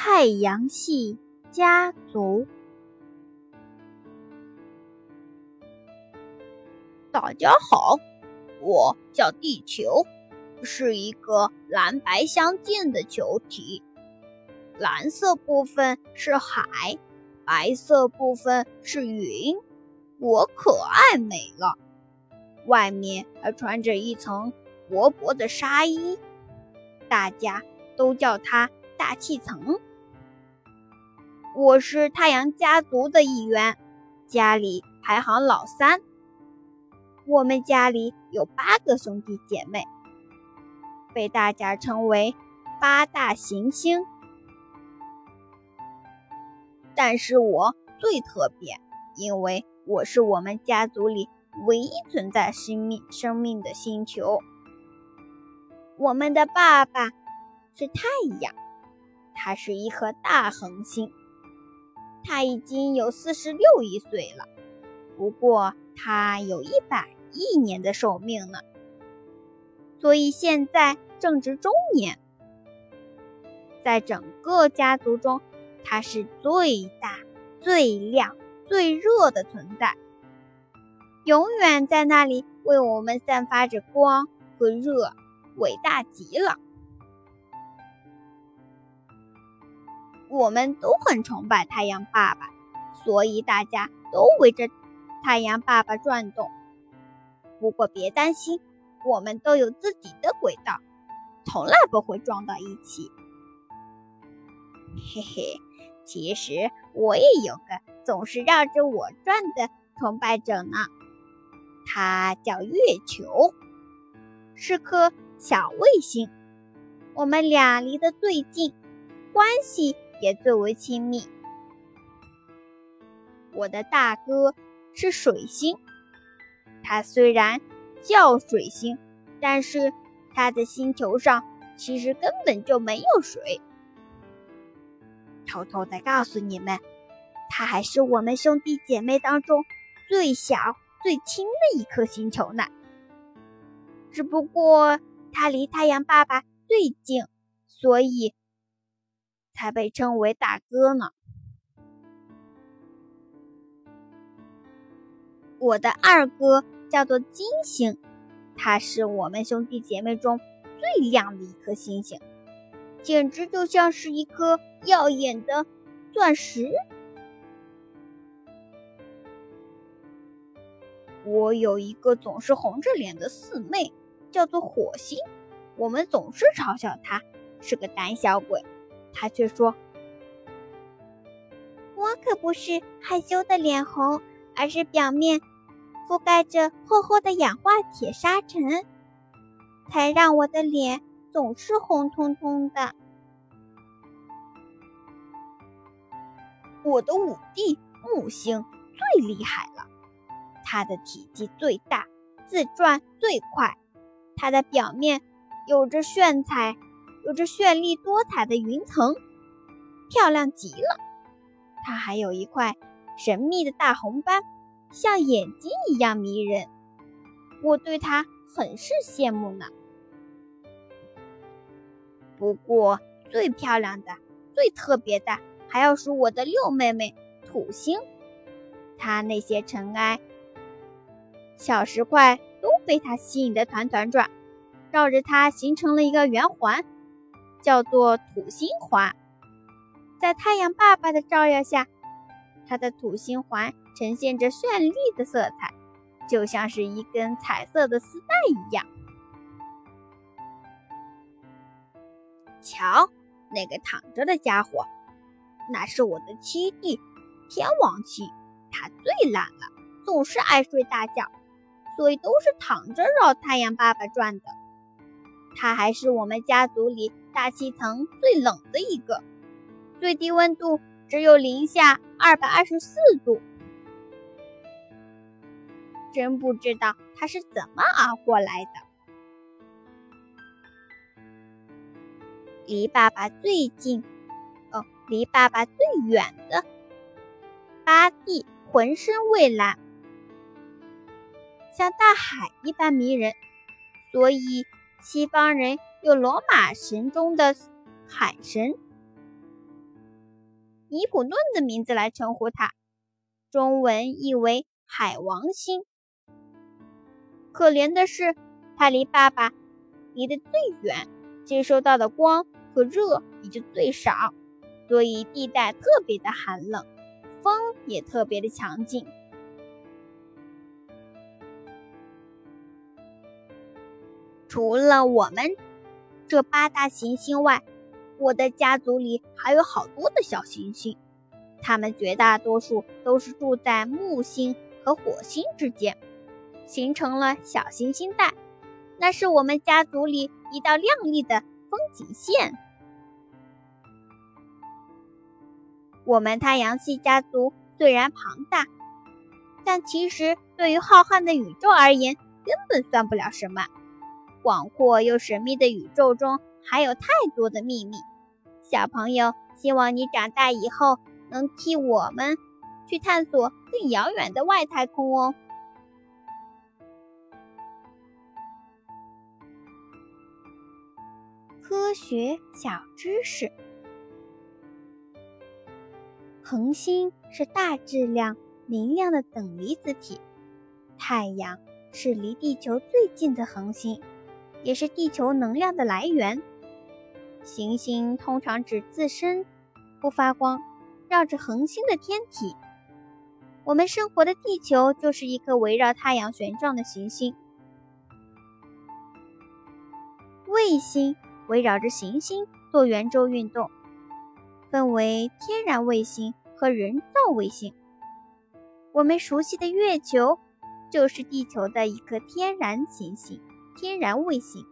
太阳系家族。大家好，我叫地球，是一个蓝白相间的球体。蓝色部分是海，白色部分是云。我可爱美了，外面还穿着一层薄薄的纱衣，大家都叫它大气层。我是太阳家族的一员，家里排行老三。我们家里有八个兄弟姐妹，被大家称为八大行星。但是我最特别，因为我是我们家族里唯一存在生命生命的星球。我们的爸爸是太阳，它是一颗大恒星，他已经有四十六亿岁了，不过他有一百。亿年的寿命呢，所以现在正值中年。在整个家族中，它是最大、最亮、最热的存在，永远在那里为我们散发着光和热，伟大极了。我们都很崇拜太阳爸爸，所以大家都围着太阳爸爸转动。不过别担心，我们都有自己的轨道，从来不会撞到一起。嘿嘿，其实我也有个总是绕着我转的崇拜者呢，他叫月球，是颗小卫星。我们俩离得最近，关系也最为亲密。我的大哥是水星。他虽然叫水星，但是他的星球上其实根本就没有水。偷偷的告诉你们，他还是我们兄弟姐妹当中最小、最轻的一颗星球呢。只不过他离太阳爸爸最近，所以才被称为大哥呢。我的二哥。叫做金星，他是我们兄弟姐妹中最亮的一颗星星，简直就像是一颗耀眼的钻石。我有一个总是红着脸的四妹，叫做火星，我们总是嘲笑她是个胆小鬼，他却说：“我可不是害羞的脸红，而是表面……”覆盖着厚厚的氧化铁沙尘，才让我的脸总是红彤彤的。我的五弟木星最厉害了，它的体积最大，自转最快，它的表面有着炫彩、有着绚丽多彩的云层，漂亮极了。它还有一块神秘的大红斑。像眼睛一样迷人，我对它很是羡慕呢。不过最漂亮的、最特别的，还要数我的六妹妹土星。她那些尘埃、小石块都被她吸引得团团转，绕着它形成了一个圆环，叫做土星环。在太阳爸爸的照耀下，它的土星环。呈现着绚丽的色彩，就像是一根彩色的丝带一样。瞧，那个躺着的家伙，那是我的七弟，天王七。他最懒了，总是爱睡大觉，所以都是躺着绕太阳爸爸转的。他还是我们家族里大气层最冷的一个，最低温度只有零下二百二十四度。真不知道他是怎么熬过来的。离爸爸最近，哦，离爸爸最远的巴蒂，浑身蔚蓝，像大海一般迷人，所以西方人有罗马神中的海神。尼普顿的名字来称呼它，中文译为海王星。可怜的是，它离爸爸离得最远，接收到的光和热也就最少，所以地带特别的寒冷，风也特别的强劲。除了我们这八大行星外，我的家族里还有好多的小行星，它们绝大多数都是住在木星和火星之间，形成了小行星带，那是我们家族里一道亮丽的风景线。我们太阳系家族虽然庞大，但其实对于浩瀚的宇宙而言，根本算不了什么。广阔又神秘的宇宙中还有太多的秘密，小朋友，希望你长大以后能替我们去探索更遥远的外太空哦。科学小知识：恒星是大质量、明亮的等离子体，太阳是离地球最近的恒星。也是地球能量的来源。行星通常指自身不发光、绕着恒星的天体。我们生活的地球就是一颗围绕太阳旋转的行星。卫星围绕着行星做圆周运动，分为天然卫星和人造卫星。我们熟悉的月球就是地球的一颗天然行星。天然味型。